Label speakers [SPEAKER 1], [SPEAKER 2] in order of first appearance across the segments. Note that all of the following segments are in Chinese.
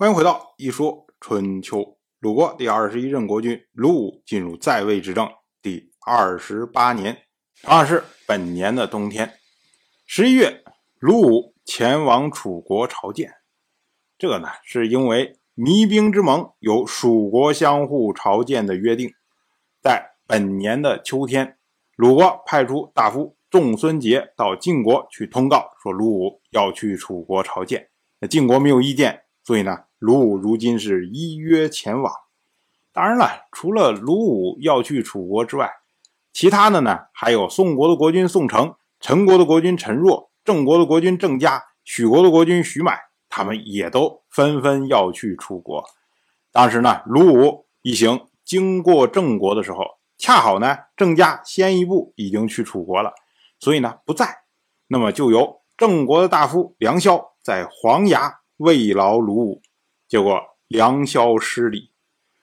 [SPEAKER 1] 欢迎回到《一说春秋》。鲁国第二十一任国君鲁武进入在位执政第二十八年，同样是本年的冬天，十一月，鲁武前往楚国朝见。这个呢，是因为弭兵之盟有蜀国相互朝见的约定。在本年的秋天，鲁国派出大夫仲孙杰到晋国去通告，说鲁武要去楚国朝见。那晋国没有意见，所以呢。鲁武如今是依约前往，当然了，除了鲁武要去楚国之外，其他的呢，还有宋国的国君宋城、陈国的国君陈若、郑国的国君郑家、许国的国君许买，他们也都纷纷要去楚国。当时呢，鲁武一行经过郑国的时候，恰好呢，郑家先一步已经去楚国了，所以呢不在，那么就由郑国的大夫梁萧在黄崖慰劳鲁武。结果梁萧失礼，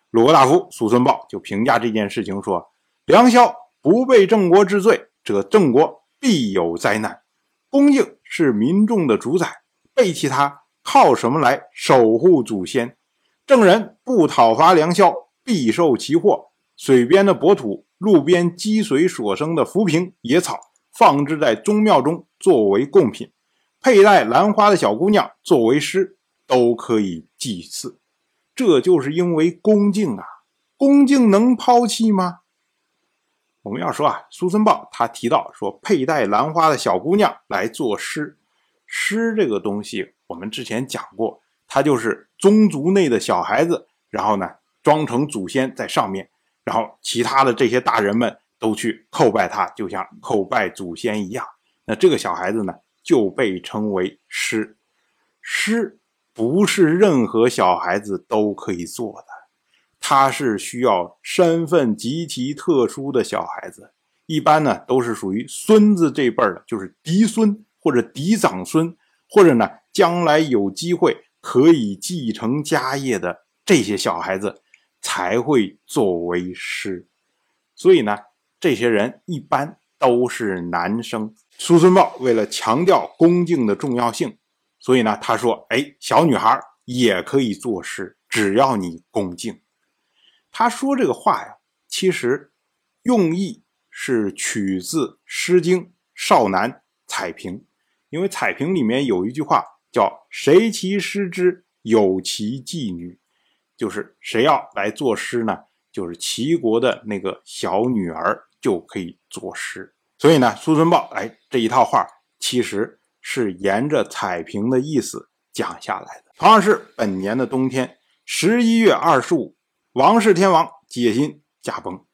[SPEAKER 1] 鲁国大夫苏孙豹就评价这件事情说：“梁萧不被郑国治罪，这郑国必有灾难。恭敬是民众的主宰，背弃他靠什么来守护祖先？郑人不讨伐梁萧，必受其祸。水边的薄土，路边积水所生的浮萍野草，放置在宗庙中作为贡品，佩戴兰花的小姑娘作为诗。”都可以祭祀，这就是因为恭敬啊！恭敬能抛弃吗？我们要说啊，苏森豹他提到说，佩戴兰花的小姑娘来作诗，诗这个东西我们之前讲过，它就是宗族内的小孩子，然后呢装成祖先在上面，然后其他的这些大人们都去叩拜他，就像叩拜祖先一样。那这个小孩子呢就被称为诗，诗。不是任何小孩子都可以做的，他是需要身份极其特殊的小孩子，一般呢都是属于孙子这辈儿的，就是嫡孙或者嫡长孙，或者呢将来有机会可以继承家业的这些小孩子才会作为师。所以呢，这些人一般都是男生。苏孙豹为了强调恭敬的重要性。所以呢，他说：“哎，小女孩也可以作诗，只要你恭敬。”他说这个话呀，其实用意是取自《诗经·少男·采评》，因为《采评》里面有一句话叫“谁其诗之，有其妓女”，就是谁要来作诗呢？就是齐国的那个小女儿就可以作诗。所以呢，苏孙豹哎这一套话其实。是沿着彩屏的意思讲下来的。同样是本年的冬天，十一月二十五，王室天王解心驾崩。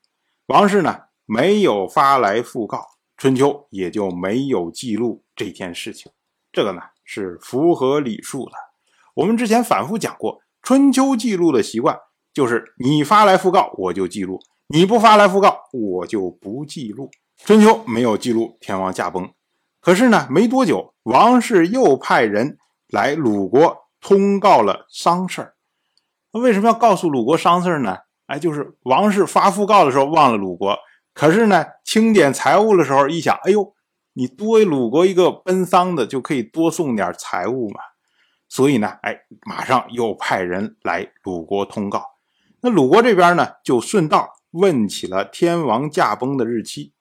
[SPEAKER 1] 王室呢没有发来讣告，春秋也就没有记录这件事情。这个呢是符合礼数的。我们之前反复讲过，春秋记录的习惯就是你发来讣告我就记录，你不发来讣告我就不记录。春秋没有记录天王驾崩。可是呢，没多久，王氏又派人来鲁国通告了丧事儿。那为什么要告诉鲁国丧事儿呢？哎，就是王氏发讣告的时候忘了鲁国，可是呢，清点财物的时候一想，哎呦，你多鲁国一个奔丧的，就可以多送点财物嘛。所以呢，哎，马上又派人来鲁国通告。那鲁国这边呢，就顺道问起了天王驾崩的日期。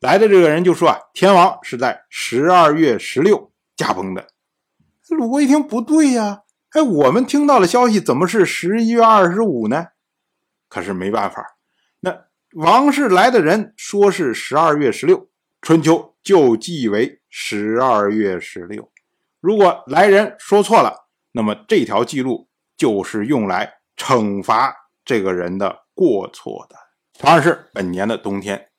[SPEAKER 1] 来的这个人就说啊，天王是在十二月十六驾崩的。鲁国一听不对呀，哎，我们听到的消息怎么是十一月二十五呢？可是没办法，那王氏来的人说是十二月十六，春秋就记为十二月十六。如果来人说错了，那么这条记录就是用来惩罚这个人的过错的。同样是本年的冬天。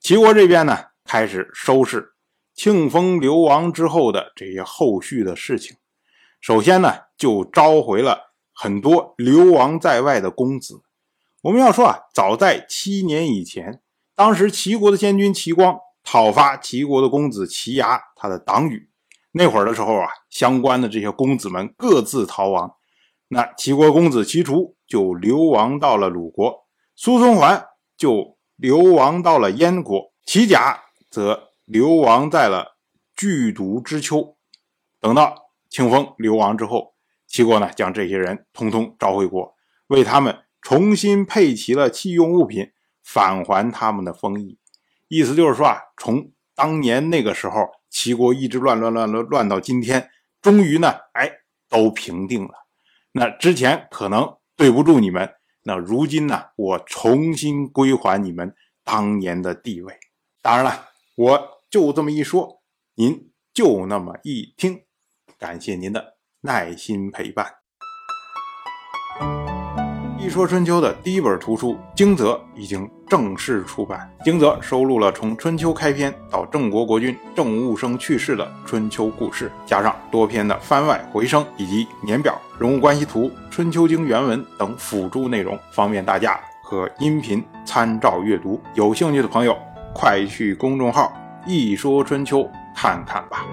[SPEAKER 1] 齐国这边呢，开始收拾庆封流亡之后的这些后续的事情。首先呢，就召回了很多流亡在外的公子。我们要说啊，早在七年以前，当时齐国的先君齐光讨伐齐国的公子齐牙，他的党羽。那会儿的时候啊，相关的这些公子们各自逃亡。那齐国公子齐楚就流亡到了鲁国，苏孙桓就。流亡到了燕国，齐甲则流亡在了剧毒之丘。等到庆封流亡之后，齐国呢，将这些人通通召回国，为他们重新配齐了器用物品，返还他们的封邑。意思就是说啊，从当年那个时候，齐国一直乱乱乱乱乱到今天，终于呢，哎，都平定了。那之前可能对不住你们，那如今呢，我重新归还你们当年的地位。当然了，我就这么一说，您就那么一听，感谢您的耐心陪伴。《一说春秋》的第一本图书《惊泽》已经正式出版，《惊泽》收录了从春秋开篇到郑国国君郑务生去世的春秋故事，加上多篇的番外回声以及年表、人物关系图、春秋经原文等辅助内容，方便大家和音频参照阅读。有兴趣的朋友，快去公众号“一说春秋”看看吧。